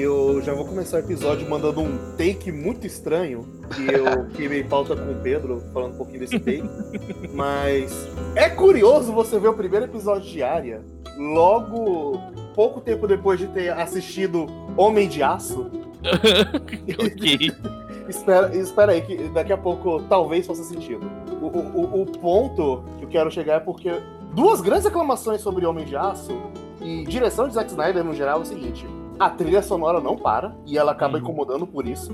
Eu já vou começar o episódio mandando um take muito estranho, que eu queimei pauta com o Pedro, falando um pouquinho desse take. Mas é curioso você ver o primeiro episódio de Arya, logo pouco tempo depois de ter assistido Homem de Aço. ok. espera, espera aí, que daqui a pouco talvez faça sentido. O, o, o ponto que eu quero chegar é porque duas grandes reclamações sobre Homem de Aço e direção de Zack Snyder no geral é o seguinte: a trilha sonora não para e ela acaba Uhum. incomodando por isso.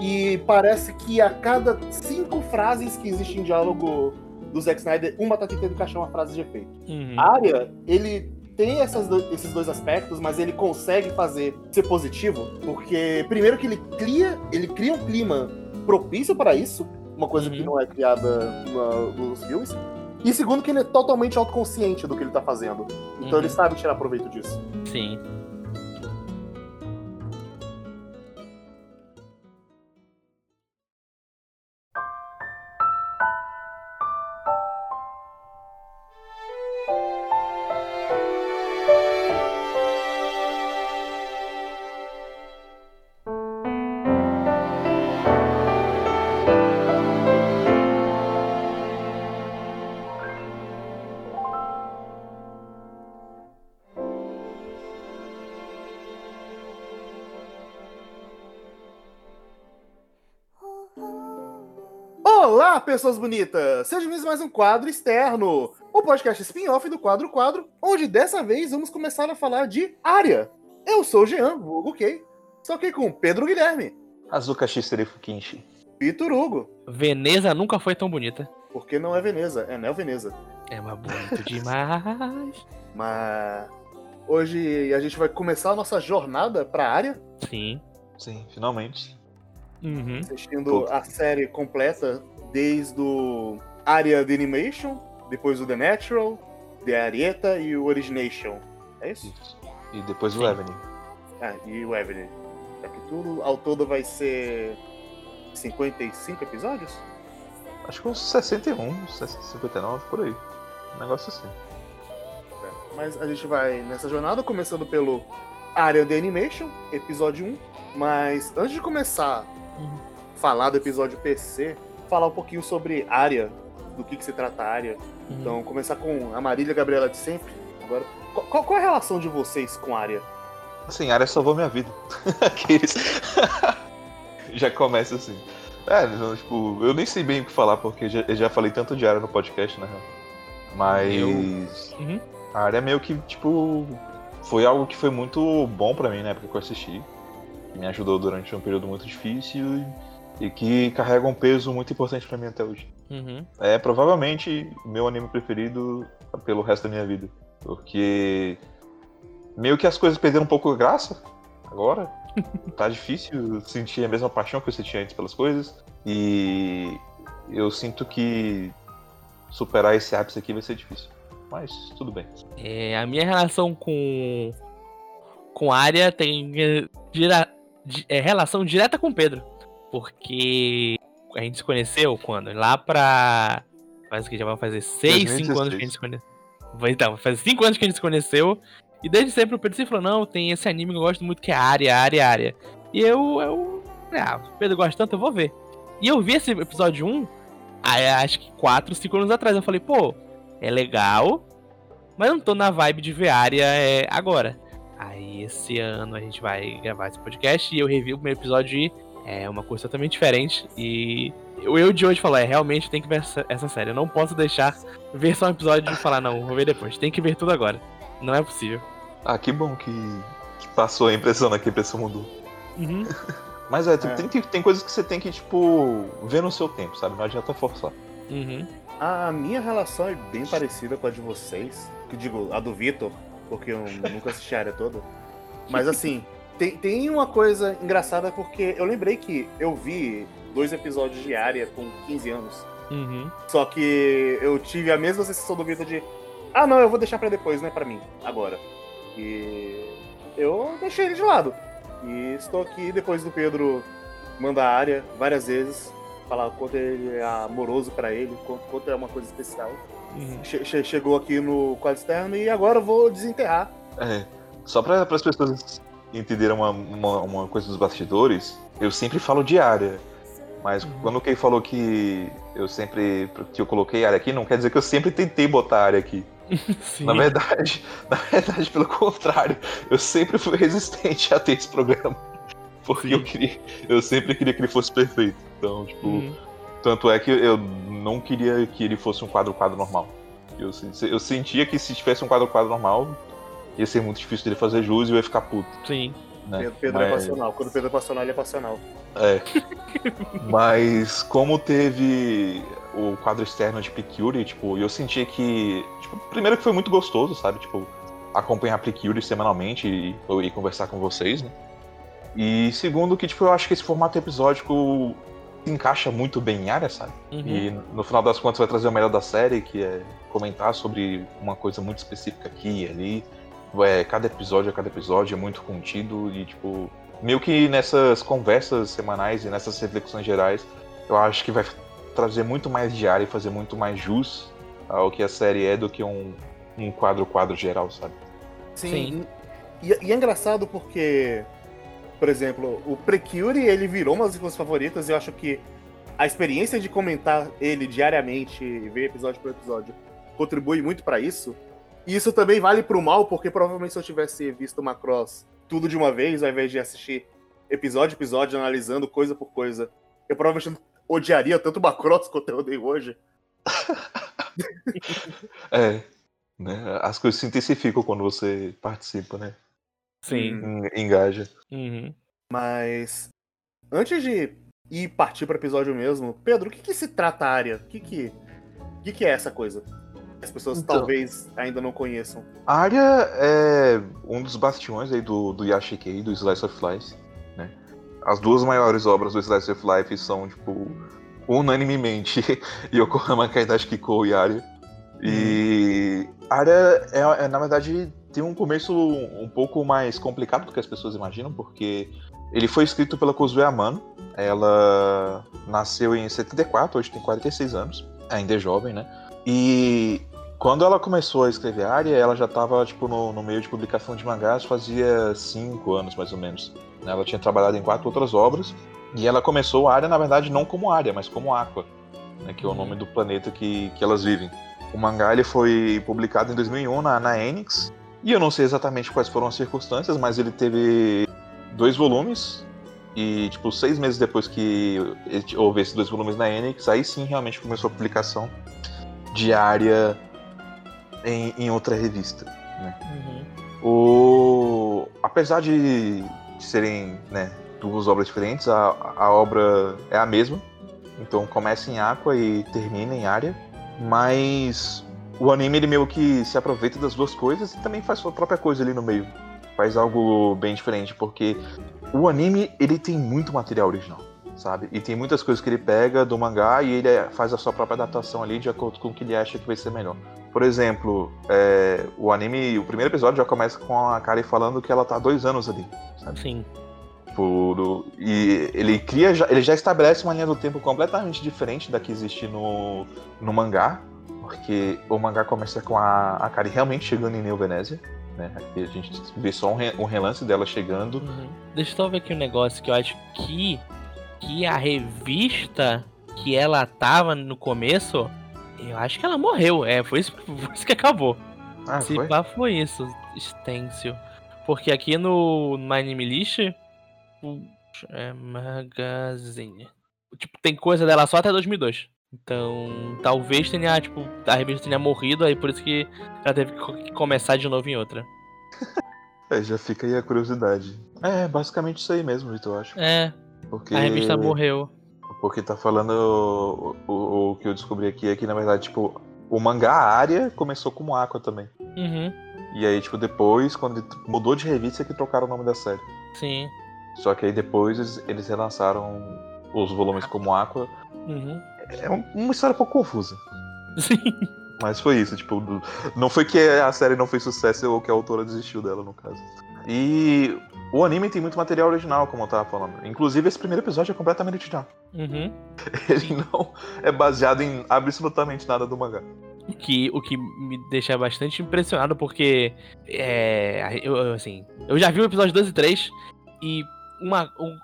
E parece que a cada cinco frases que existem em diálogo do Zack Snyder, uma tá tentando encaixar uma frase de efeito. Uhum. A área, ele tem essas do- esses dois aspectos, mas ele consegue fazer ser positivo, porque primeiro que ele cria, ele cria um clima propício para isso, uma coisa que Uhum. não é criada na- nos filmes. E segundo que ele é totalmente autoconsciente do que ele tá fazendo. Então Uhum. ele sabe tirar proveito disso. Sim. Pessoas bonitas! Sejam bem-vindos a mais um quadro externo, o podcast spin-off do Quadro Quadro, onde dessa vez vamos começar a falar de área. Eu sou o Jean, vulgo Kei, estou aqui com Pedro Guilherme, Azuka Shistarifu Kinshi. Vitor Hugo, Veneza nunca foi tão bonita. porque não é Veneza, é Neo Veneza. É uma bonito demais. Mas hoje a gente vai começar a nossa jornada pra área, Sim. Sim, finalmente. Uhum. assistindo Puta. a série completa desde o área de Animation, depois o The Natural, The Arieta e o Origination. É isso? Isso. E depois o. Evelyn. Ah, e o Evelyn. É que tudo ao todo vai ser 55 episódios? Acho que uns 61, 59, por aí. Um negócio assim. É, Mas a gente vai nessa jornada, começando pelo Área de Animation, episódio 1. Mas antes de começar Uhum. falar do episódio PC, falar um pouquinho sobre área, do que, que se trata a área. Uhum. Então, começar com a Marília Gabriela de sempre. Agora, qual- qual, é a relação de vocês com a área? Assim, a área salvou minha vida. Aqueles. já começa assim. É, não, tipo, eu nem sei bem o que falar, porque já, eu já falei tanto de área no podcast, na real. Mas. Uhum. A área meio que, tipo. Foi algo que foi muito bom pra mim na época que eu assisti. Que me ajudou durante um período muito difícil e, e que carrega um peso muito importante pra mim até hoje. Uhum. É provavelmente meu anime preferido pelo resto da minha vida. Porque meio que as coisas perderam um pouco a graça agora. tá difícil sentir a mesma paixão que eu sentia antes pelas coisas. E eu sinto que superar esse ápice aqui vai ser difícil. Mas tudo bem. É, a minha relação com com a área tem é, é, relação direta com o Pedro. Porque a gente se conheceu quando? Lá pra. Faz o que? Já vai fazer 6, 5 anos que a gente se conheceu. Então, fazer 5 anos que a gente se conheceu. E desde sempre o Pedro sempre falou: não, tem esse anime que eu gosto muito que é área, área, área. E eu. eu ah, o Pedro gosta tanto, eu vou ver. E eu vi esse episódio 1, aí, acho que 4, 5 anos atrás. Eu falei, pô, é legal, mas eu não tô na vibe de ver área é, agora. Aí esse ano a gente vai gravar esse podcast e eu revi o primeiro episódio e é uma coisa totalmente diferente. E o eu de hoje falou, é, realmente tem que ver essa, essa série. Eu não posso deixar ver só um episódio e falar, não, vou ver depois. Tem que ver tudo agora. Não é possível. Ah, que bom que, que passou a impressão na que a impressão mudou. Uhum. Mas é, tem, É. Tem, que- tem coisas que você tem que, tipo, ver no seu tempo, sabe? Não adianta forçar. Uhum. A minha relação é bem parecida com a de vocês. Que digo, a do Vitor, porque eu nunca assisti a área toda. Mas assim, tem, tem uma coisa engraçada porque eu lembrei que eu vi dois episódios de área com 15 anos. Uhum. Só que eu tive a mesma sensação do Vitor de. Ah não, eu vou deixar pra depois, não é pra mim, agora. E eu deixei ele de lado. E estou aqui depois do Pedro mandar a área várias vezes, falar o quanto ele é amoroso pra ele, o quanto, quanto é uma coisa especial. Uhum. Che- che- chegou aqui no quadro externo e agora eu vou desenterrar. É, só para as pessoas entenderam uma, uma, uma coisa dos bastidores, eu sempre falo de área. Mas Uhum. quando o Kei falou que eu sempre. que eu coloquei área aqui, não quer dizer que eu sempre tentei botar área aqui. Sim. Na verdade, na verdade, pelo contrário, eu sempre fui resistente a ter esse programa. Porque Sim. eu queria. Eu sempre queria que ele fosse perfeito. Então, tipo. Uhum. Tanto é que eu não queria que ele fosse um quadro-quadro normal. Eu, eu sentia que se tivesse um quadro-quadro normal, ia ser muito difícil dele fazer jus e eu ia ficar puto. Sim. Né? Pedro, Pedro é Mas- passional. Quando o Pedro é passional, ele é passional. É. Mas como teve o quadro externo de Precure, tipo, eu sentia que. Tipo, primeiro que foi muito gostoso, sabe? Tipo, acompanhar Precure semanalmente e, e conversar com vocês, né? E segundo que, tipo, eu acho que esse formato episódico se encaixa muito bem em área, sabe? Uhum. E no final das contas vai trazer o melhor da série, que é comentar sobre uma coisa muito específica aqui e ali. É, cada episódio a cada episódio é muito contido e, tipo, meio que nessas conversas semanais e nessas reflexões gerais, eu acho que vai trazer muito mais diário e fazer muito mais jus ao que a série é do que um, um quadro-quadro geral, sabe? Sim. E, e é engraçado porque, por exemplo, o Precure ele virou uma das minhas favoritas e eu acho que a experiência de comentar ele diariamente, ver episódio por episódio, contribui muito pra isso. E isso também vale pro mal, porque provavelmente se eu tivesse visto Macross tudo de uma vez, ao invés de assistir episódio a episódio, analisando coisa por coisa, eu provavelmente odiaria tanto Macross quanto eu odeio hoje. É. Né? As coisas se intensificam quando você participa, né? Sim. En- Engaja. Uhum. Mas antes de ir partir para episódio mesmo, Pedro, o que, que se trata a área? O que que, o que, que é essa coisa? As pessoas Então. talvez ainda não conheçam. A área é um dos bastiões aí do, do Yashikei, do Slice of Life, né? As duas maiores obras do Slice of Life são, tipo, unanimemente Yokohama Kaidashi Kiko e Arya. E a área, é, é, na verdade, tem um começo um pouco mais complicado do que as pessoas imaginam, porque ele foi escrito pela Kozue Amano. Ela nasceu em 74, hoje tem 46 anos, ainda é jovem, né? E quando ela começou a escrever área, ela já estava tipo, no, no meio de publicação de mangás fazia cinco anos, mais ou menos. né? Ela tinha trabalhado em quatro outras obras, e ela começou a área, na verdade, não como área, mas como Aqua, né, que é o nome do planeta que, que elas vivem. O mangá ele foi publicado em 2001 na, na Enix, e eu não sei exatamente quais foram as circunstâncias, mas ele teve dois volumes, e tipo, seis meses depois que houve esses dois volumes na Enix, aí sim realmente começou a publicação diária em, em outra revista. Uhum. O... Apesar de serem né, duas obras diferentes, a, a obra é a mesma. Então começa em Aqua e termina em Área. Mas o anime ele meio que se aproveita das duas coisas e também faz sua própria coisa ali no meio. Faz algo bem diferente, porque o anime ele tem muito material original, sabe? E tem muitas coisas que ele pega do mangá e ele é, faz a sua própria adaptação ali de acordo com o que ele acha que vai ser melhor. Por exemplo, é, o anime, o primeiro episódio já começa com a Kari falando que ela tá há dois anos ali, sabe? Sim. Tipo, do- e ele cria, já, ele já estabelece uma linha do tempo completamente diferente da que existe no, no mangá, porque o mangá começa com a, a Kari realmente chegando em Neo Venésia, né? Aqui a gente vê só um, re- um relance dela chegando. Uhum. Deixa eu só ver aqui um negócio que eu acho que, que a revista que ela tava no começo, eu acho que ela morreu. É, foi isso, foi isso que acabou. Ah, Se foi? pá, foi isso, Stencil. Porque aqui no, no Anime List, o- é Magazine. Tipo, tem coisa dela só até 2002. Então, talvez tenha, tipo, a revista tenha morrido, aí por isso que ela teve que começar de novo em outra. É, já fica aí a curiosidade. É, basicamente isso aí mesmo, Vitor, eu acho. É, Porque... a revista morreu. Porque tá falando. O, o- o que eu descobri aqui é que, na verdade, tipo, o mangá área começou como Aqua também. Uhum, E aí, tipo, depois, quando mudou de revista, é que trocaram o nome da série. sim. Só que aí depois eles, eles relançaram os volumes como Aqua. Uhum. É um- uma história um pouco confusa. Sim. Mas foi isso, tipo, não foi que a série não fez sucesso ou que a autora desistiu dela, no caso. E o anime tem muito material original, como eu tava falando. Inclusive, esse primeiro episódio é completamente original. Uhum. Ele não é baseado em absolutamente nada do mangá. O que, o que me deixa bastante impressionado, porque é, eu- assim. Eu já vi o episódio 2 e 3 e uma, um,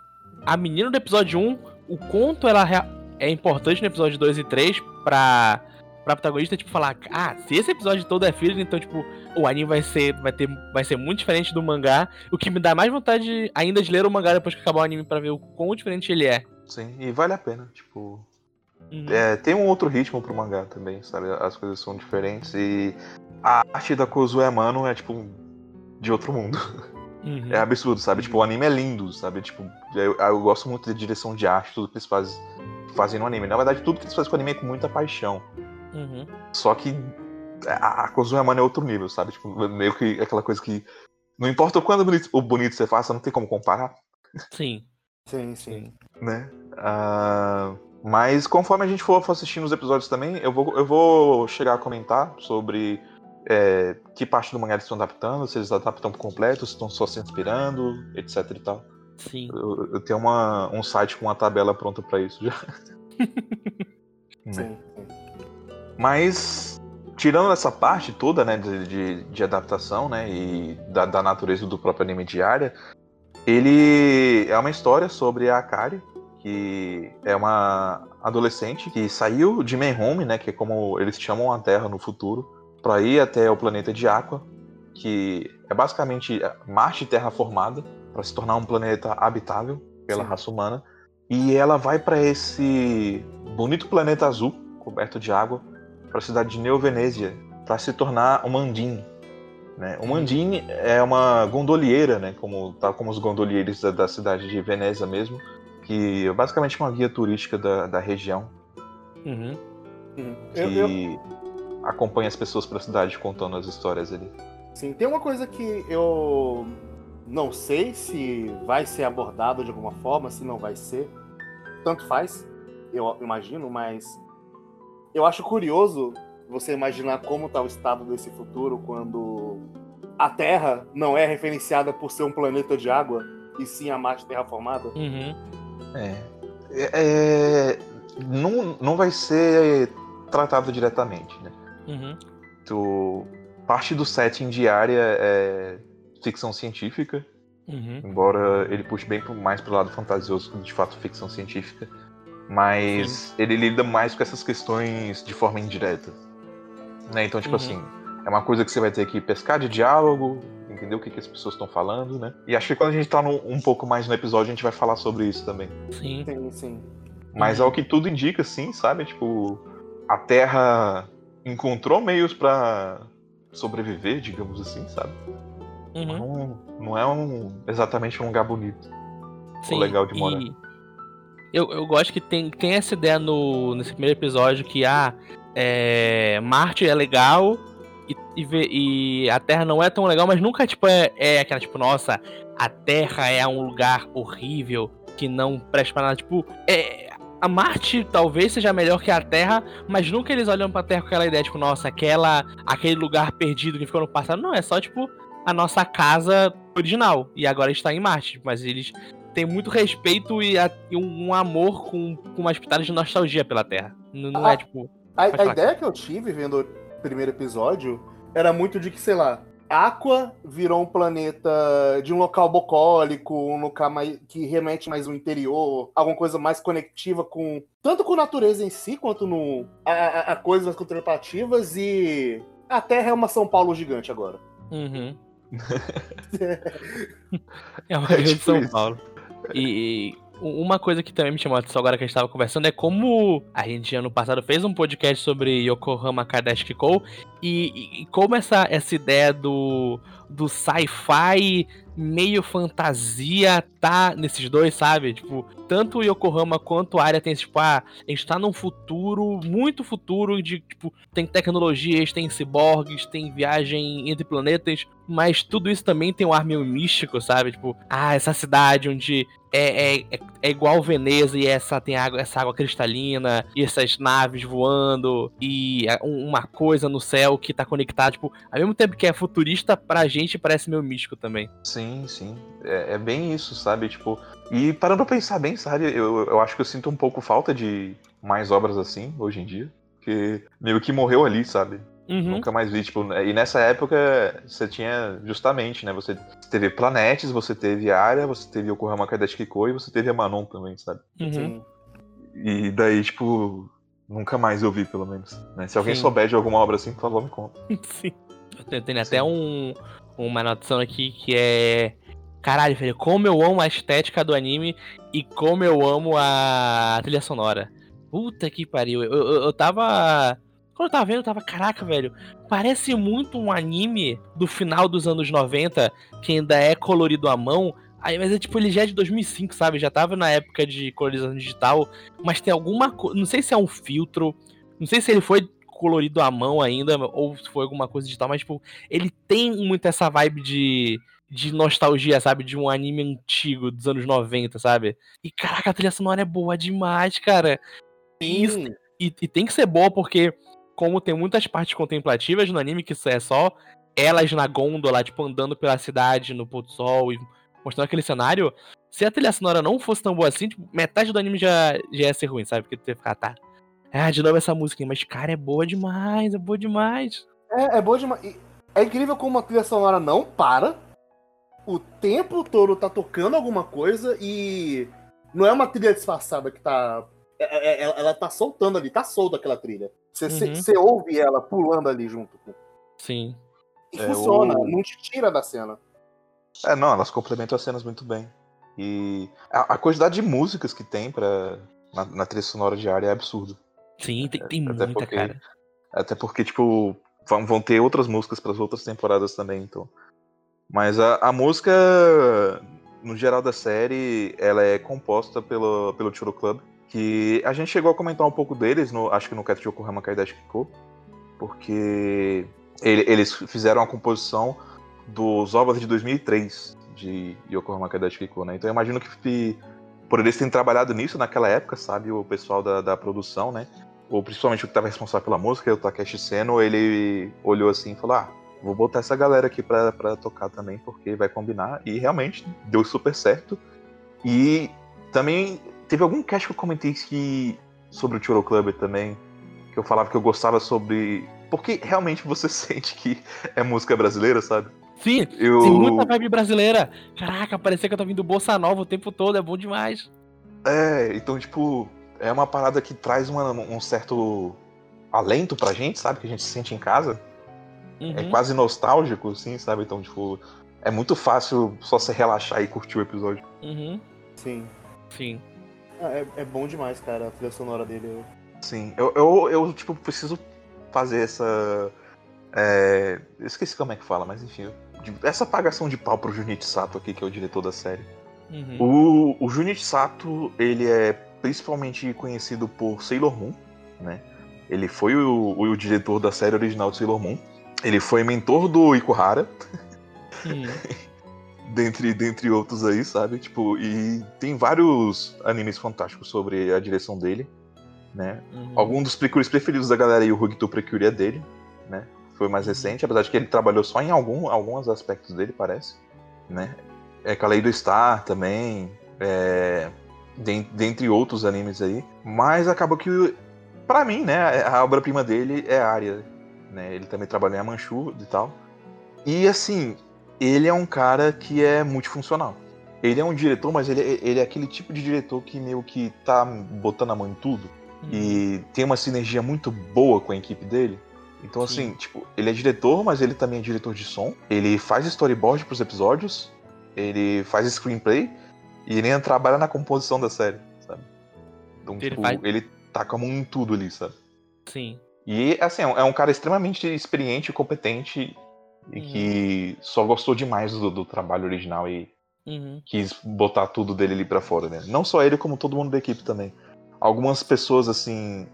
a menina do episódio 1, o quanto ela é importante no episódio 2 e 3 pra, pra protagonista, tipo, falar, ah, se esse episódio todo é filler, então, tipo, o anime vai ser, vai ter, vai ser muito diferente do mangá, o que me dá mais vontade ainda de ler o mangá depois que acabar o anime pra ver o quão diferente ele é. Sim, e vale a pena, tipo. Uhum. É, tem um outro ritmo pro mangá também, sabe? As coisas são diferentes e a arte da Kozue Mano é tipo de outro mundo. Uhum. É absurdo, sabe? Tipo, o anime é lindo, sabe? Tipo, eu, eu gosto muito da direção de arte, tudo que eles fazem, fazem no anime. Na verdade, tudo que eles fazem com o anime é com muita paixão. Uhum. Só que a, a Kozue Mano é outro nível, sabe? Tipo, meio que aquela coisa que. Não importa o quanto bonito, o bonito você faça, não tem como comparar, Sim. Sim, sim. né? Ah, mas conforme a gente for, for assistindo os episódios também, eu vou, eu vou chegar a comentar sobre é, que parte do mangá eles estão adaptando, se eles adaptam por completo, se estão só se inspirando, etc e tal. Sim. Eu, eu tenho uma, um site com uma tabela pronta pra isso já. Né? sim, sim. Mas, tirando essa parte toda, né, de, de, de adaptação, né, e da, da natureza do próprio anime diária, ele é uma história sobre a Akari, que é uma adolescente que saiu de Home, né, que é como eles chamam a Terra no futuro, para ir até o planeta de Aqua, que é basicamente Marte terraformada, para se tornar um planeta habitável pela Sim. raça humana. E ela vai para esse bonito planeta azul, coberto de água, para a cidade de Neo Venezia, para se tornar uma Andin. Né? Uma Andin é uma gondolieira, né? como, tal como os gondolieiros da, da cidade de Veneza mesmo, que é basicamente uma guia turística da, da região, Uhum. Uhum. que Eu, eu- acompanha as pessoas pela cidade contando as histórias ali. sim, tem uma coisa que eu não sei se vai ser abordado de alguma forma, se não vai ser. Tanto faz, eu imagino, mas eu acho curioso você imaginar como tá o estado desse futuro quando a Terra não é referenciada por ser um planeta de água e sim a Marte terraformada. Uhum. É. É- é- não, não vai ser tratado diretamente, né? Uhum. Tu, parte do setting diária é ficção científica, Uhum. embora ele puxe bem mais pro lado fantasioso que de fato ficção científica, mas ele lida mais com essas questões de forma indireta. Né? Então, tipo Uhum. assim, é uma coisa que você vai ter que pescar de diálogo, entender o que, que as pessoas estão falando, né? E acho que quando a gente tá no- um pouco mais no episódio, a gente vai falar sobre isso também. Sim. Sim, sim. Mas Uhum. ao que tudo indica, sim, sabe? Tipo, a Terra encontrou meios pra sobreviver, digamos assim, sabe? Uhum. Não, não é um, exatamente um lugar bonito. Sim, legal de morar. e Eu, eu gosto que tem, tem essa ideia no, nesse primeiro episódio que ah, é, Marte é legal e, e, e a Terra não é tão legal, mas nunca tipo, é, é aquela tipo, nossa, a Terra é um lugar horrível que não presta pra nada. Tipo, é, a Marte talvez seja melhor que a Terra, mas nunca eles olham pra Terra com aquela ideia, tipo, nossa, aquela, aquele lugar perdido que ficou no passado. Não, é só, tipo, a nossa casa original. E agora está em Marte. Mas eles têm muito respeito e, a- e um, amor com, com umas pitadas de nostalgia pela Terra. Não, não é, Ah. tipo... A, a ideia que eu tive vendo o primeiro episódio era muito de que, sei lá, Aqua virou um planeta de um local bucólico, um local mais, que remete mais ao interior, alguma coisa mais conectiva com. tanto com a natureza em si, quanto no. a, a- a coisas contemplativas e. A Terra é uma São Paulo gigante agora. Uhum. é uma É grande tipo São isso. Paulo. E, e uma coisa que também me chamou a atenção agora que a gente tava conversando é como a gente ano passado fez um podcast sobre Yokohama Kardashian Kou e, e- e como essa, essa ideia do, do sci-fi meio fantasia tá nesses dois, sabe? Tipo, tanto o Yokohama quanto a área tem esse, tipo, ah, a gente tá num futuro, muito futuro, de, tipo, tem tecnologias, tem ciborgues, tem viagem entre planetas, mas tudo isso também tem um ar meio místico, sabe? Tipo, ah, essa cidade onde é, é, é, é igual Veneza e essa tem água, essa água cristalina e essas naves voando e é, um- uma coisa no céu que tá conectada, tipo, ao mesmo tempo que é futurista, pra gente parece meio místico também. Sim, sim. É, é bem isso, sabe? Tipo, e parando pra pensar bem, sabe? Eu, eu acho que eu sinto um pouco falta de mais obras assim hoje em dia. Porque meio que morreu ali, sabe? Uhum. Nunca mais vi, tipo, e nessa época você tinha justamente, né? Você teve Planetes, você teve Arya, você teve Yokohama Kaidashi Kiko e você teve a Manon também, sabe? Uhum. Sim. E daí, tipo, nunca mais eu vi, pelo menos. né? Se alguém Sim. souber de alguma obra assim, por favor, me conta. Sim. Tem, tem até um, uma anotação aqui que é. Caralho, velho, como eu amo a estética do anime e como eu amo a trilha sonora. Puta que pariu. Eu, eu, eu tava. Quando eu tava vendo, eu tava, caraca, velho. Parece muito um anime do final dos anos 90, que ainda é colorido à mão. Aí, mas é tipo, ele já é de 2005, sabe? Já tava na época de colorização digital. Mas tem alguma coisa. Não sei se é um filtro. Não sei se ele foi colorido à mão ainda, ou se foi alguma coisa digital, mas, tipo, ele tem muito essa vibe de, de nostalgia, sabe? De um anime antigo dos anos 90, sabe? E caraca, a trilha sonora é boa demais, cara. E, isso- e, e tem que ser boa porque, como tem muitas partes contemplativas no anime, que isso é só elas na gôndola, tipo, andando pela cidade no pôr do sol e mostrando aquele cenário. Se a trilha sonora não fosse tão boa assim, tipo, metade do anime já, já ia ser ruim, sabe? Porque tu ia ficar, tá. Ah, de novo essa música, mas cara, é boa demais, é boa demais. É, é boa demais. E É incrível como a trilha sonora não para. O tempo todo tá tocando alguma coisa e não é uma trilha disfarçada que tá. é- é- Ela, ela tá soltando ali, tá solta aquela trilha. Você Uhum. você ouve ela pulando ali junto. com- Sim. E É, funciona, o- não te tira da cena. É, não, elas complementam as cenas muito bem. E a, a quantidade de músicas que tem pra, na, na trilha sonora diária é absurdo. Sim, tem, tem Até muita, porque- cara. Até porque, tipo, vão, vão ter outras músicas para as outras temporadas também, então. Mas a, a música, no geral da série, ela é composta pelo, pelo Churo Club, que a gente chegou a comentar um pouco deles, no, acho que no Yokohama Kaidashi Kiko, porque ele- eles fizeram a composição dos ovos de 2003 de Yokohama Kaidashi Kiko, né? Então eu imagino que por eles terem trabalhado nisso naquela época, sabe, o pessoal da, da produção, né? Ou principalmente o que estava responsável pela música, o Takeshi Seno, ele olhou assim e falou: Ah, vou botar essa galera aqui pra, pra tocar também, porque vai combinar. E realmente deu super certo. E também teve algum cast que eu comentei que, sobre o Choro Club também, que eu falava que eu gostava sobre. Porque realmente você sente que é música brasileira, sabe? Sim, Eu... tem muita vibe brasileira. Caraca, parecia que eu tô vindo Bossa Nova o tempo todo, é bom demais. É, então, tipo, é uma parada que traz uma- um certo alento pra gente, sabe? Que a gente se sente em casa. Uhum. É quase nostálgico, assim, sabe? Então, tipo, é muito fácil só se relaxar e curtir o episódio. Uhum. Sim. Sim. Ah, É, é bom demais, cara, a trilha sonora dele. Sim, eu, eu, eu, tipo, preciso fazer essa. É... Eu esqueci como é que fala, mas enfim. Essa apagação de pau pro Junichi Sato aqui, que é o diretor da série. Uhum. O, o Junichi Sato, ele é principalmente conhecido por Sailor Moon, né? Ele foi o, o diretor da série original de Sailor Moon. Ele foi mentor do Ikuhara, Uhum. dentre, dentre outros aí, sabe? Tipo, e tem vários animes fantásticos sobre a direção dele, né? Uhum. Algum dos precures preferidos da galera aí, o Hugito Precure é dele, né? Foi mais recente, apesar de que ele trabalhou só em algum, alguns aspectos dele, parece, né? É Kaleido Star também, é, dentre outros animes aí. Mas acabou que, pra mim, né, a obra-prima dele é a Arya, né? Ele também trabalhou em Amanchu e tal. E assim, ele é um cara que é multifuncional. Ele é um diretor, mas ele, é- ele é aquele tipo de diretor que meio que tá botando a mão em tudo Uhum. e tem uma sinergia muito boa com a equipe dele. Então, Sim. assim, tipo, ele é diretor, mas ele também é diretor de som. Ele faz storyboard pros episódios, ele faz screenplay e ele ainda trabalha na composição da série, sabe? Então, Ele tipo, faz- ele tá com a mão em tudo ali, sabe? Sim. E, assim, é um- é cara extremamente experiente e competente e Uhum. que só gostou demais do, do trabalho original e Uhum. quis botar tudo dele ali pra fora, né? Não só ele, como todo mundo da equipe também. Algumas pessoas, assim,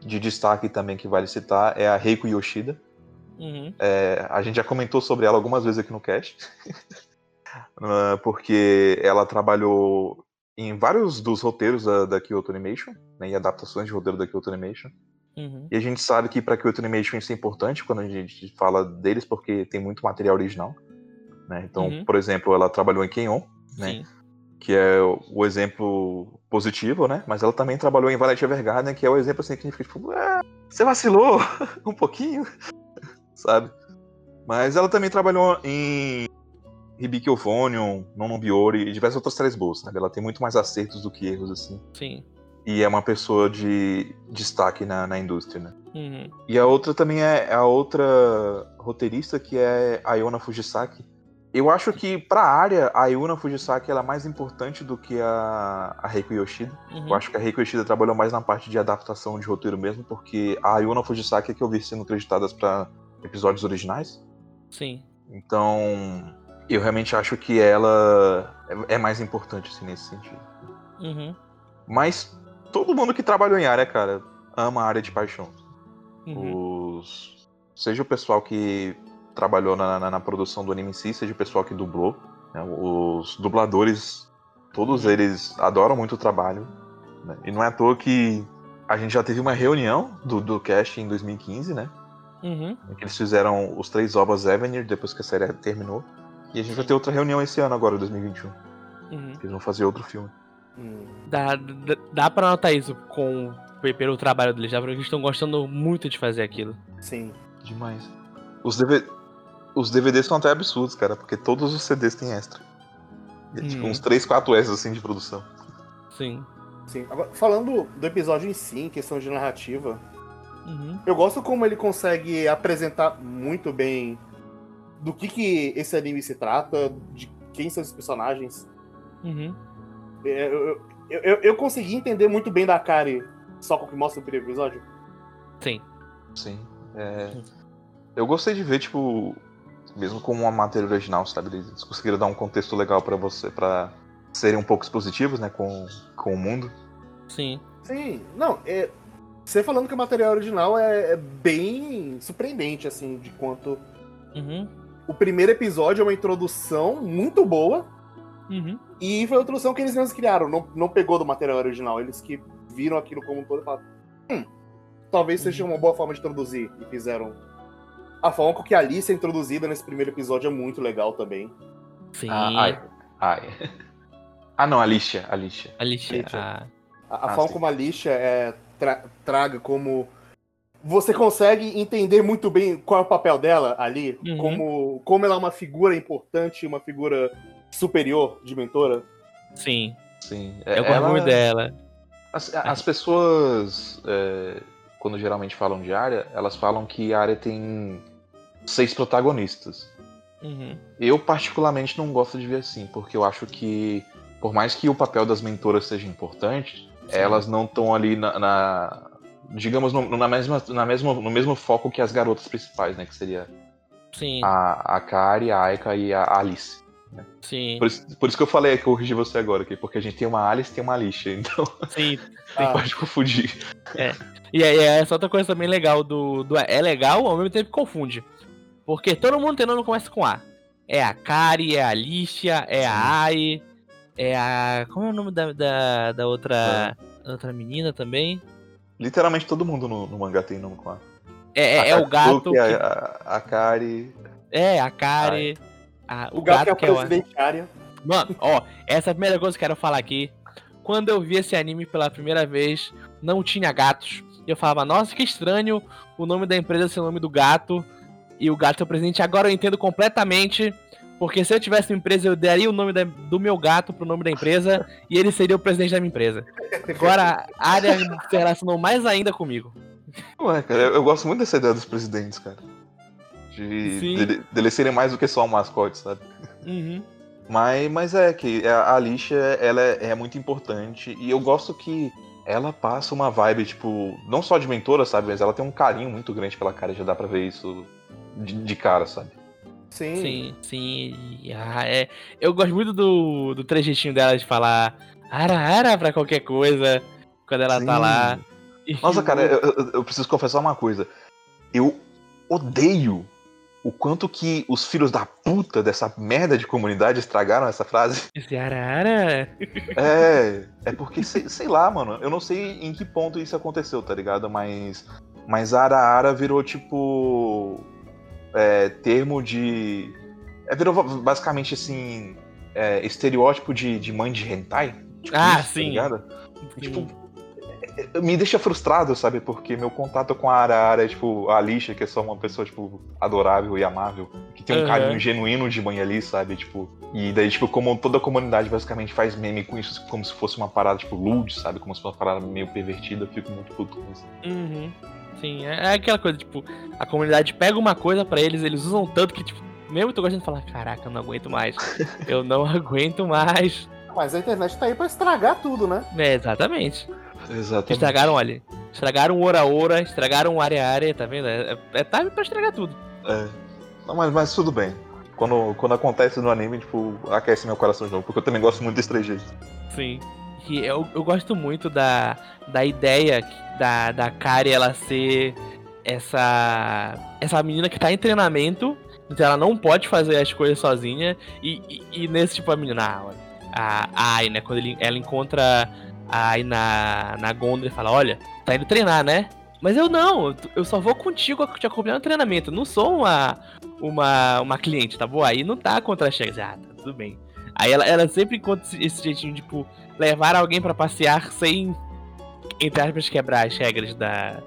de destaque também que vale citar é a Reiko Yoshida. Uhum. É, a gente já comentou sobre ela algumas vezes aqui no cast. Ah, porque ela trabalhou em vários dos roteiros da, da Kyoto Animation, né, e adaptações de roteiro da Kyoto Animation. Uhum. E a gente sabe que para Kyoto Animation isso é importante quando a gente fala deles, porque tem muito material original. Né? Então, Uhum. por exemplo, ela trabalhou em Kenyon, né? Que é o- exemplo positivo, né? Mas ela também trabalhou em Violet Evergarden, que é o exemplo assim que a gente fica tipo, ah, você vacilou um pouquinho. sabe? Mas ela também trabalhou em Hibiki Euphonium, Nono Biori e diversas outras séries boas, sabe? Ela tem muito mais acertos do que erros, assim. Sim. E é uma pessoa de destaque na, na indústria, né? Uhum. E a outra também é a outra roteirista, que é a Yona Fujisaki. Eu acho que pra área, a Yuna Fujisaki ela é mais importante do que a, a Reiko Yoshida. Uhum. Eu acho que a Reiko Yoshida trabalhou mais na parte de adaptação de roteiro mesmo, porque a Yuna Fujisaki é que eu vi sendo creditadas pra episódios originais. Sim. Então, eu realmente acho que ela é, é mais importante, assim, nesse sentido. Uhum. Mas todo mundo que trabalhou em área, cara, ama a área de paixão. Uhum. Os... Seja o pessoal que trabalhou na, na, na produção do anime em si, seja o pessoal que dublou. né, Os dubladores, todos eles adoram muito o trabalho. né, E não é à toa que a gente já teve uma reunião do, do cast em 2015, né? Uhum. eles fizeram os três ovos Avenir depois que a série terminou. E a gente vai ter outra reunião esse ano agora, 2021. Uhum. que Eles vão fazer outro filme. Hum. Dá, dá, dá pra notar isso com, pelo trabalho deles, dá pra ver que eles estão gostando muito de fazer aquilo. Sim. Demais. Os, DV... os DVDs são até absurdos, cara, porque todos os CDs têm extra. É, tipo, Hum. uns 3, 4 extras assim de produção. Sim. Sim. Agora, falando do episódio em si, em questão de narrativa, Uhum. eu gosto como ele consegue apresentar muito bem do que, que esse anime se trata, de quem são esses personagens. Uhum. É, Eu, eu, eu, eu consegui entender muito bem da Kari só com o que mostra no primeiro episódio. Sim. Sim. É... Eu gostei de ver, tipo, mesmo com uma matéria original, sabe? Eles conseguiram dar um contexto legal pra você, pra serem um pouco expositivos, né, com, com o mundo. Sim. Sim, não, é, você falando que o material original é, é bem surpreendente, assim, de quanto. Uhum. O primeiro episódio é uma introdução muito boa, Uhum. e foi a introdução que eles mesmos criaram, não, não pegou do material original, eles que viram aquilo como um todo e falaram: hum, talvez seja uma boa forma de introduzir, e fizeram. A forma com que a Alice é introduzida nesse primeiro episódio é muito legal também. Sim. Ah, ai. Ai. Ah, não, Alicia. Alicia. Alicia. Alicia. ah, A, a Ah, forma sim. como a lixa é, tra- traga como. Você consegue entender muito bem qual é o papel dela ali, Uhum. como, como ela é uma figura importante, uma figura superior de mentora. Sim. Sim. Eu gosto ela- muito dela. As, as pessoas, é, quando geralmente falam de área, elas falam que a área tem seis protagonistas. Uhum. Eu, particularmente, não gosto de ver assim, porque eu acho que, por mais que o papel das mentoras seja importante, elas não estão ali na. na- digamos, no, na mesma, na mesma, no mesmo foco que as garotas principais, né? Que seria Sim. a, a Kari, a Aika e a Alice. Sim. Por isso, por isso que eu falei que eu corrigi você agora aqui, porque a gente tem uma Alice e tem uma Alicia, então Sim. Ah, pode confundir. E aí, essa outra coisa também legal do, do. É legal, ao mesmo tempo confunde. Porque todo mundo tem nome que começa com A. É a Kari, é a Alicia, é a Ai, é a. Como é o nome da, da, da outra. da outra menina também? Literalmente todo mundo no, no mangá tem nome com a. É, é, a é o gato. Que- a, a, a Kari. É, a Kari. a- o gato, é o que é o. presidente área. Mano, ó, essa é a primeira coisa que eu quero falar aqui. Quando eu vi esse anime pela primeira vez, não tinha gatos. E eu falava, nossa, que estranho o nome da empresa ser o nome do gato. E o gato é o presidente. Agora eu entendo completamente. Porque se eu tivesse uma empresa, eu daria o nome da- do meu gato pro nome da empresa. e ele seria o presidente da minha empresa. Agora a área se relacionou mais ainda comigo. Ué, cara, eu, eu gosto muito dessa ideia dos presidentes, cara. De, Sim. dele, deles serem mais do que só um mascote, sabe? Uhum. Mas, mas é que a Alicia, ela é, é muito importante. E eu gosto que ela passa uma vibe, tipo, não só de mentora, sabe? Mas ela tem um carinho muito grande pela cara, já dá pra ver isso de, de cara, sabe? Sim. Sim, sim. ah, é, eu gosto muito do, do trejeitinho dela de falar ara, ara pra qualquer coisa quando ela tá Sim. lá. E Nossa, cara, eu, eu- preciso confessar uma coisa. Eu odeio o quanto que os filhos da puta dessa merda de comunidade estragaram essa frase. Esse ara, ara. É, é porque, sei, sei lá, mano, eu não sei em que ponto isso aconteceu, tá ligado? Mas, mas Ara Ara virou tipo. É, termo de. É, virou basicamente assim. é, estereótipo de, de mãe de hentai. Tipo Ah, isso, sim. Tá ligado? Tipo, me deixa frustrado, sabe? Porque meu contato com a Arara é, tipo, a Alicia, que é só uma pessoa, tipo, adorável e amável. Que tem um Uhum. carinho genuíno de mãe ali, sabe? Tipo, e daí, tipo, como toda a comunidade basicamente faz meme com isso, como se fosse uma parada, tipo, lewd, sabe? Como se fosse uma parada meio pervertida, eu fico muito puto com isso. Uhum. Sim, é é aquela coisa, tipo, a comunidade pega uma coisa pra eles, eles usam tanto que, tipo, mesmo tu gostando de falar, caraca, eu não aguento mais. eu não aguento mais. Mas a internet tá aí pra estragar tudo, né? É, exatamente. Exatamente. Estragaram, olha. Estragaram o Ora Ora, estragaram o Área Área, tá vendo? É, é, é time pra estragar tudo. É. Não, mas, mas tudo bem. Quando, quando acontece no anime, tipo, aquece meu coração de novo, porque eu também gosto muito desse trejeito. Sim. E eu, eu gosto muito da, da ideia que- da, da Kari ela ser essa. essa menina que tá em treinamento, então ela não pode fazer as coisas sozinha. E, e, e nesse tipo a menina, ah, a, a Ai, né? Quando ele, ela encontra a Ai na, na Gondra e fala, olha, tá indo treinar, né? Mas eu não, eu, só vou contigo te acompanhar no treinamento. eu Não sou uma, uma, uma cliente, tá bom? Aí não tá contra a Shags. Ah, tá tudo bem. Aí ela, ela sempre encontra esse, esse jeitinho, tipo, levar alguém pra passear sem, entre aspas, quebrar as regras da,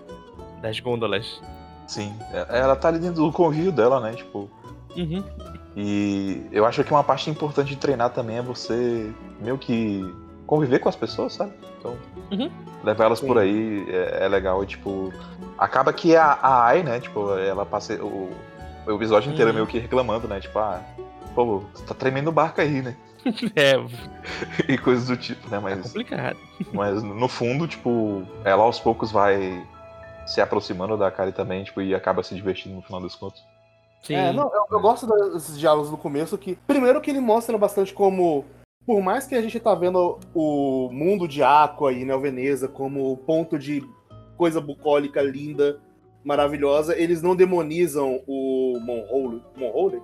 das gôndolas. Sim. É- Ela tá ali dentro do convívio dela, né? Tipo. Uhum. E eu acho que uma parte importante de treinar também é você meio que conviver com as pessoas, sabe? Então, Uhum. levar elas Sim. por aí é, é legal. E, tipo, acaba que a, a Ai, né? Tipo, ela passa o, o episódio inteiro Uhum. meio que reclamando, né? Tipo, ah, pô, você tá tremendo o barco aí, né? É, E coisas do tipo, né? é Mas, complicado. mas no fundo, tipo, ela aos poucos vai se aproximando da Kari também, tipo, e acaba se divertindo no final das contas. Sim. É, não, eu, eu gosto desses diálogos no começo que, primeiro que ele mostra bastante como, por mais que a gente tá vendo o mundo de Aqua e Neo Veneza como ponto de coisa bucólica linda, maravilhosa, eles não demonizam o Monhole, Monhole?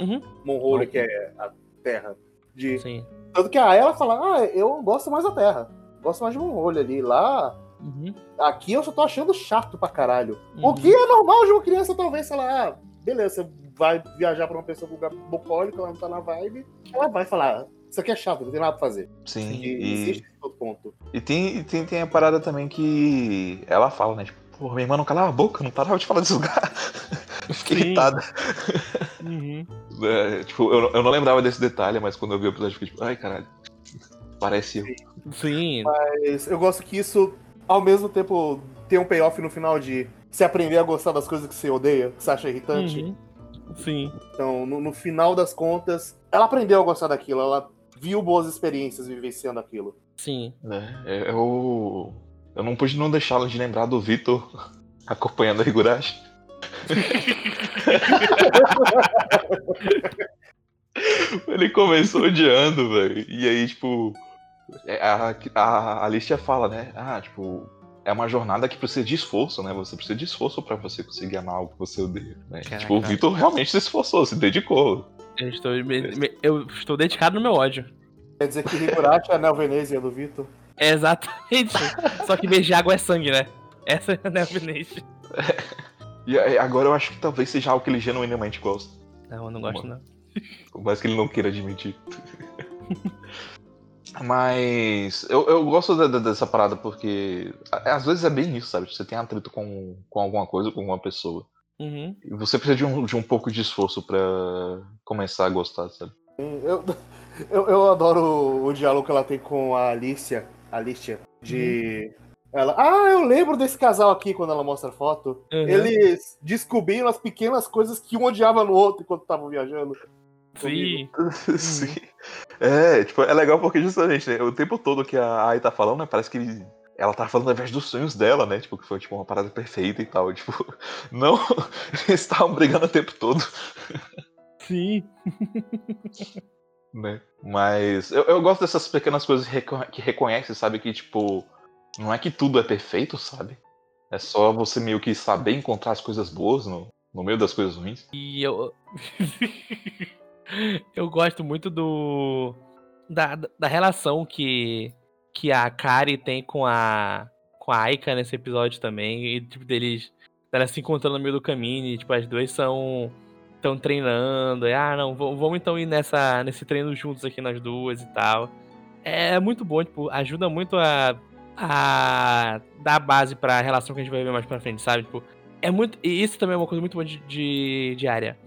Uhum. Monhole, que é a terra. De... Sim. Tanto que a ela fala, ah, eu gosto mais da terra. Gosto mais de Monhole ali. Lá, Uhum. aqui eu só tô achando chato pra caralho. O Uhum. que é normal de uma criança, talvez, sei lá, ah, beleza, você vai viajar pra uma pessoa bucólico, ela não tá na vibe, ela vai falar, "Ah, isso aqui é chato, não tem nada pra fazer. Sim, E, e, existe ponto. e tem, e tem, tem a parada também que ela fala, né? Tipo, pô, minha irmã não calava a boca, não parava de falar desse lugar. Fiquei Sim. irritada. Uhum. É, tipo, eu, eu não lembrava desse detalhe, mas quando eu vi o episódio, eu fiquei tipo, ai caralho. Parece eu. Sim. Mas eu gosto que isso, ao mesmo tempo, tem um payoff no final de você aprender a gostar das coisas que você odeia, que você acha irritante. Uhum. Sim. Então, no, no final das contas, ela aprendeu a gostar daquilo, ela viu boas experiências vivenciando aquilo. Sim. né? É, eu, eu não pude não deixá-la de lembrar do Vitor acompanhando a Higurashi. Ele começou odiando, velho. E aí, tipo, é, a, a Alicia fala, né? Ah, tipo, é uma jornada que precisa de esforço, né? Você precisa de esforço pra você conseguir amar algo que você odeia. Né? Caraca. Tipo, o Vitor realmente se esforçou, se dedicou. Eu estou, me- me- eu estou dedicado no meu ódio. Quer dizer que Higurashi é a Neo Venezia do Vitor. É exatamente. Só que de água é sangue, né? Essa é a Nevination. E agora eu acho que talvez seja algo que ele genuinamente gosta. Não, eu não gosto, não. Por mais que ele não queira admitir. Mas eu, eu gosto da- da- dessa parada porque às vezes é bem isso, sabe? Você tem atrito com, com alguma coisa, com alguma pessoa. Uhum. E você precisa de um, de um pouco de esforço pra começar a gostar, sabe? Eu, eu, eu adoro o diálogo que ela tem com a Alicia. Alicia. De. Ela. Ah, eu lembro desse casal aqui quando ela mostra a foto. Uhum. Eles descobriram as pequenas coisas que um odiava no outro enquanto estavam viajando. Sim. Sim. É, tipo, é legal porque justamente, né, o tempo todo que a Ai tá falando, né, parece que ele- ela tá falando ao invés dos sonhos dela, né, tipo, que foi tipo uma parada perfeita e tal, tipo, não, eles estavam brigando o tempo todo, Sim. Né, mas eu, eu gosto dessas pequenas coisas que reco- que reconhece, sabe, que tipo, não é que tudo é perfeito, sabe, é só você meio que saber encontrar as coisas boas no, no meio das coisas ruins. E eu. eu gosto muito do. Da, da relação que, que a Kari tem com a. com a Aika nesse episódio também. E tipo, deles. Elas se encontrando no meio do caminho. E, tipo, as duas são. Estão treinando. E, ah, não, vamos, então ir nessa, nesse treino juntos aqui nós duas e tal. É muito bom, tipo, ajuda muito a a dar base pra relação que a gente vai ver mais pra frente, sabe? Tipo, é muito. E isso também é uma coisa muito boa de, de, de área.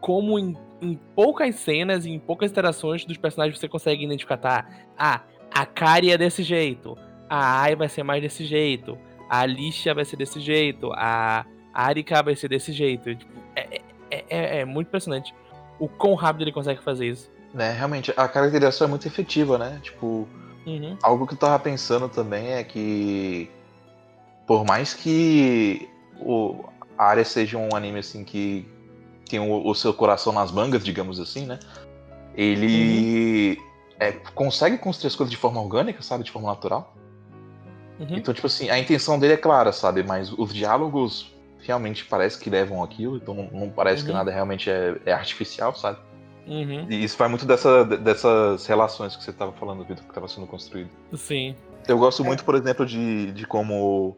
Como em, em poucas cenas e em poucas interações dos personagens você consegue identificar, tá? Ah, a Kari é desse jeito. A Ai vai ser mais desse jeito. A Alicia vai ser desse jeito. A Arika vai ser desse jeito. Tipo, é, é, é, é muito impressionante o quão rápido ele consegue fazer isso. Né, realmente, a caracterização é muito efetiva, né? Tipo, Uhum. algo que eu tava pensando também é que por mais que o a área seja um anime assim que tem o, o seu coração nas mangas, digamos assim, né? Ele é, consegue construir as coisas de forma orgânica, sabe? De forma natural. Uhum. Então, tipo assim, a intenção dele é clara, sabe? Mas os diálogos realmente parece que levam aquilo, então não, não parece que Uhum. nada realmente é, é artificial, sabe? Uhum. E isso vai muito dessa, dessas relações que você tava falando, Vitor, que tava sendo construído. Sim. Eu gosto muito, por exemplo, de, de como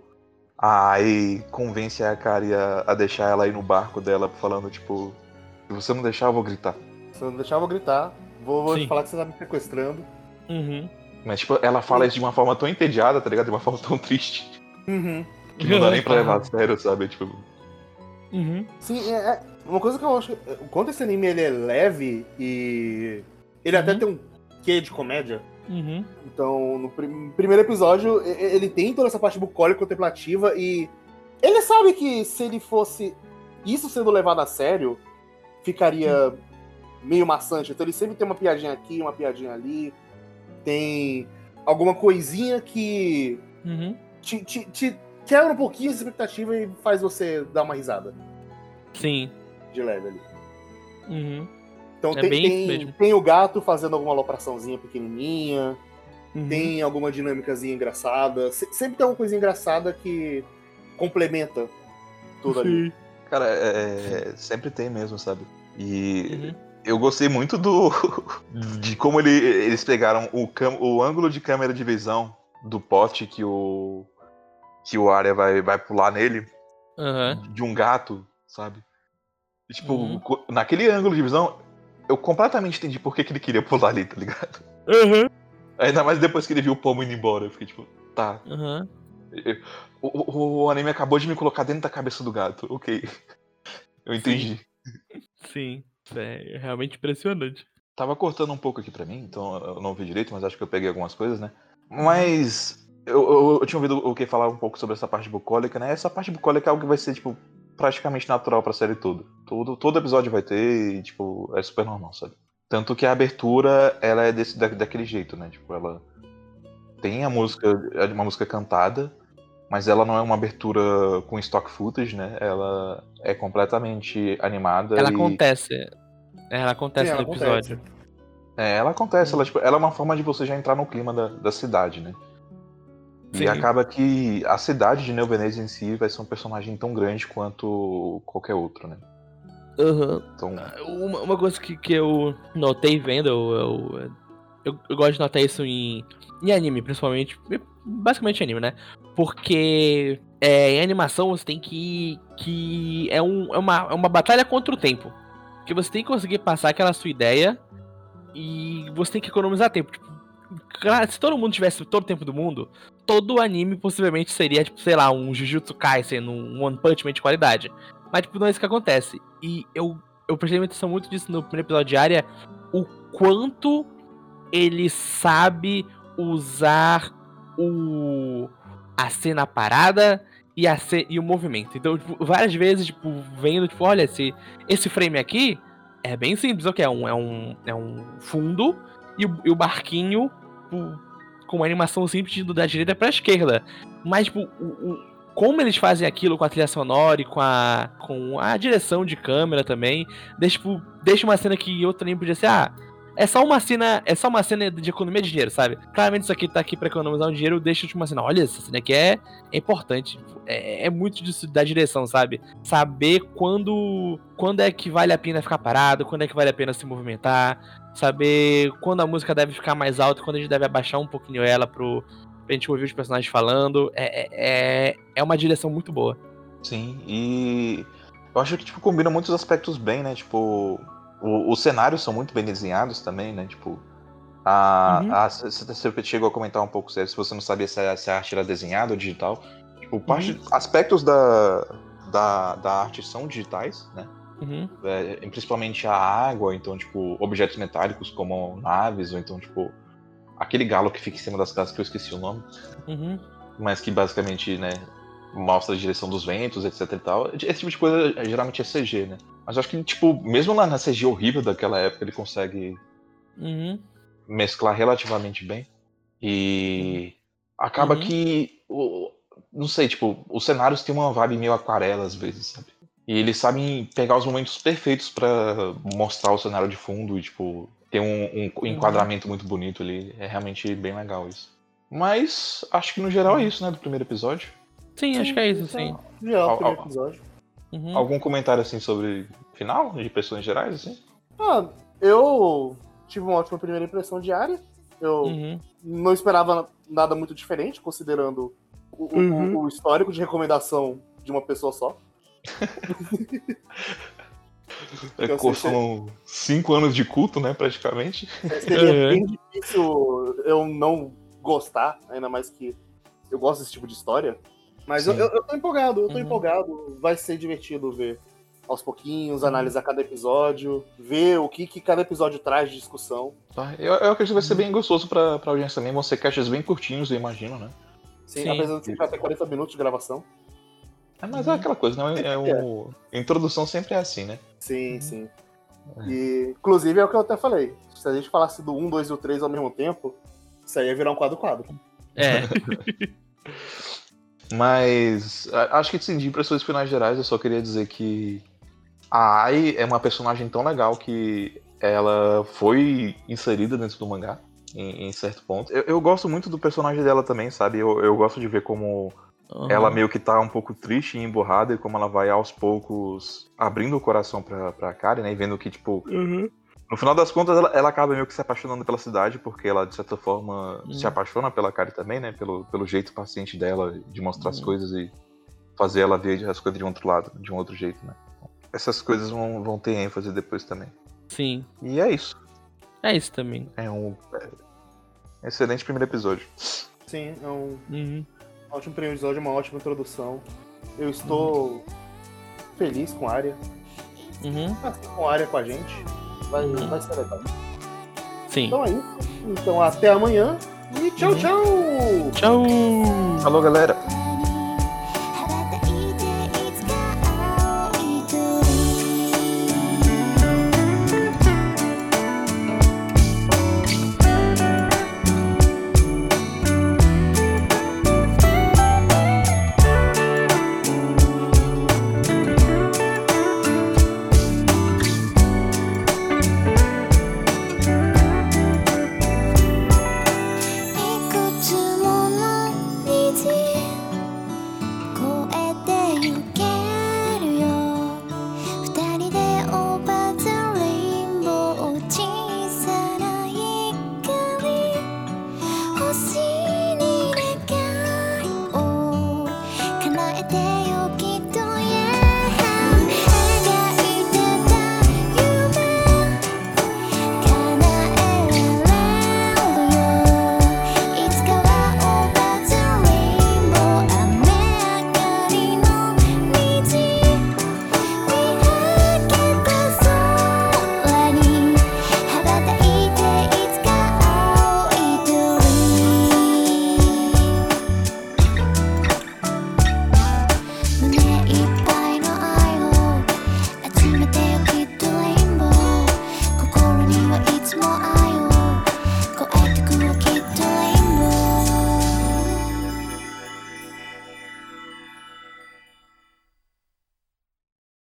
a Ai convence a Kari a, a deixar ela ir no barco dela, falando, tipo, se você não deixar, eu vou gritar. Se eu não deixar, eu vou gritar. Vou, vou Sim. falar que você tá me sequestrando. Uhum. Mas, tipo, ela fala isso de uma forma tão entediada, tá ligado? De uma forma tão triste, Uhum. Que não dá nem pra levar a sério, sabe? Tipo, Uhum. Sim, é, é- uma coisa que eu acho. O quanto esse anime ele é leve e. Ele até Uhum. tem um quê de comédia. Uhum. Então, no prim- primeiro episódio, ele tem toda essa parte bucólica contemplativa e. Ele sabe que se ele fosse. Isso sendo levado a sério, ficaria meio maçante. Então ele sempre tem uma piadinha aqui, uma piadinha ali. Tem alguma coisinha que Uhum. te, te- te quebra um pouquinho essa expectativa e faz você dar uma risada Sim. de leve ali. Uhum. Então É tem, tem, tem o gato fazendo alguma alopraçãozinha pequenininha, Uhum. tem alguma dinâmicazinha engraçada. Se- sempre tem alguma coisinha engraçada que complementa tudo ali. Sim. cara, é, é- sempre tem mesmo, sabe? E Uhum. eu gostei muito do. de como ele- eles pegaram o, cam- o ângulo de câmera de visão do pote que o. que o Arya vai, vai pular nele. Aham. de um gato, sabe? E, tipo, Uhum. naquele ângulo de visão, eu completamente entendi por que, que ele queria pular ali, tá ligado? Aham. Ainda mais depois que ele viu o pomo indo embora. Eu fiquei tipo, tá. Aham. O, o- o anime acabou de me colocar dentro da cabeça do gato. Ok. Eu entendi. Sim. É realmente impressionante. Tava cortando um pouco aqui pra mim, então eu não vi direito, mas acho que eu peguei algumas coisas, né? Mas eu, eu- eu tinha ouvido o que falar um pouco sobre essa parte bucólica, né? Essa parte bucólica é algo que vai ser, tipo, praticamente natural pra série toda. Todo, todo episódio vai ter e, tipo, é super normal, sabe? Tanto que a abertura, ela é desse, da, daquele jeito, né? Tipo, ela tem a música, é uma música cantada, mas ela não é uma abertura com stock footage, né? Ela é completamente animada Ela e... acontece. Ela acontece Sim, ela no episódio. É, ela acontece, ela, tipo, ela é uma forma de você já entrar no clima da, da cidade, né? Sim. E acaba que a cidade de Neo Veneza em si vai ser um personagem tão grande quanto qualquer outro, né? Aham. Então, Uma, uma coisa que, que eu notei vendo, eu, eu, eu, eu gosto de notar isso em, em anime, principalmente. Basicamente anime, né? Porque é, em animação você tem que. que é, um, é, uma, é uma batalha contra o tempo. Que você tem que conseguir passar aquela sua ideia e você tem que economizar tempo. Tipo, se todo mundo tivesse todo o tempo do mundo, todo anime possivelmente seria, tipo, sei lá, um Jujutsu Kaisen, um One Punch Man de qualidade. Mas, tipo, não é isso que acontece. E eu, eu prestei atenção muito disso no primeiro episódio de área, o quanto ele sabe usar o a cena parada e, a ce- e o movimento. Então, tipo, várias vezes, tipo, vendo, tipo, olha, esse, esse frame aqui é bem simples, ok? É um, é um, é um fundo e o, e o barquinho tipo, com uma animação simples indo da direita pra esquerda. Mas, tipo, o, o- como eles fazem aquilo com a trilha sonora e com a, com a direção de câmera também, deixa, tipo, deixa uma cena que outro nem podia ser, ah, é só uma cena, é só uma cena de economia de dinheiro, sabe? Claramente isso aqui tá aqui pra economizar um dinheiro, deixa tipo uma cena, olha, essa cena aqui é, é importante. É, é muito disso da direção, sabe? Saber quando quando é que vale a pena ficar parado, quando é que vale a pena se movimentar, saber quando a música deve ficar mais alta, quando a gente deve abaixar um pouquinho ela pro pra gente ouvir os personagens falando. É, é, é- é uma direção muito boa. sim, e eu acho que, tipo, combina muitos aspectos bem, né? Tipo, o- os cenários são muito bem desenhados também, né? Tipo, A, Uhum. a- você chegou a comentar um pouco se se você não sabia se a, se a arte era desenhada ou digital. Tipo, parte, aspectos da, da, da arte são digitais, né? Uhum. É, principalmente a água, então, tipo, objetos metálicos como naves, ou então, tipo, aquele galo que fica em cima das casas que eu esqueci o nome, Uhum. mas que basicamente, né, mostra a direção dos ventos, etc e tal. Esse tipo de coisa é, geralmente é CG, né? Mas eu acho que, tipo, mesmo lá na CG horrível daquela época, ele consegue Uhum. mesclar relativamente bem. E acaba Uhum. que, não sei, tipo, os cenários têm uma vibe meio aquarela às vezes, sabe? E eles sabem pegar os momentos perfeitos pra mostrar o cenário de fundo e, tipo, ter um, um enquadramento muito bonito ali. É realmente bem legal isso. Mas acho que no geral é isso, né, do primeiro episódio. Sim, acho que é isso, sim. Já é o Al- primeiro al- episódio. Uhum. Algum comentário assim sobre final, de pessoas gerais, assim? Ah, eu tive uma ótima primeira impressão de área. Eu Uhum. não esperava nada muito diferente, considerando o, o- Uhum. o histórico de recomendação de uma pessoa só. É, Eu sei são cinco anos de culto, né, praticamente. Seria Uhum. bem difícil eu não gostar, ainda mais que eu gosto desse tipo de história. Mas eu, eu, eu tô empolgado, eu tô Uhum. empolgado. Vai ser divertido ver aos pouquinhos, analisar cada episódio, ver o que, que cada episódio traz de discussão. Tá? Eu, eu acredito que vai ser bem gostoso pra, pra audiência também. Vão ser caixas bem curtinhos, eu imagino, né? Sim, Sim. apesar de ser já ter 40 minutos de gravação. É, mas é aquela coisa, né? É o... A introdução sempre é assim, né? Sim, Uhum. sim. É. E, inclusive, é o que eu até falei. Se a gente falasse do 1, 2 e o 3 ao mesmo tempo, isso aí ia virar um quadro-quadro. É. Mas acho que assim, de impressões finais gerais, eu só queria dizer que a Ai é uma personagem tão legal que ela foi inserida dentro do mangá. Em, em certo ponto. Eu, eu gosto muito do personagem dela também, sabe? Eu, eu gosto de ver como Uhum. ela meio que tá um pouco triste e emburrada e como ela vai aos poucos abrindo o coração pra, pra Kari, né? E vendo que, tipo, Uhum. No final das contas ela, ela acaba meio que se apaixonando pela cidade, porque ela, de certa forma, Hum. se apaixona pela Kari também, né? Pelo, pelo jeito paciente dela de mostrar as Hum. coisas e fazer ela ver as coisas de um outro lado, de um outro jeito, né? Essas coisas vão, vão ter ênfase depois também. Sim. E é isso. É isso também. É um é, excelente primeiro episódio. Sim, é um Uhum. ótimo primeiro episódio, uma ótima introdução. Eu estou feliz com a área. Uhum. Assim, com a área com a gente. Vai, Uhum. vai ser legal. Sim. Então é isso. Então até amanhã. E tchau, Uhum. tchau! Tchau! Alô, galera!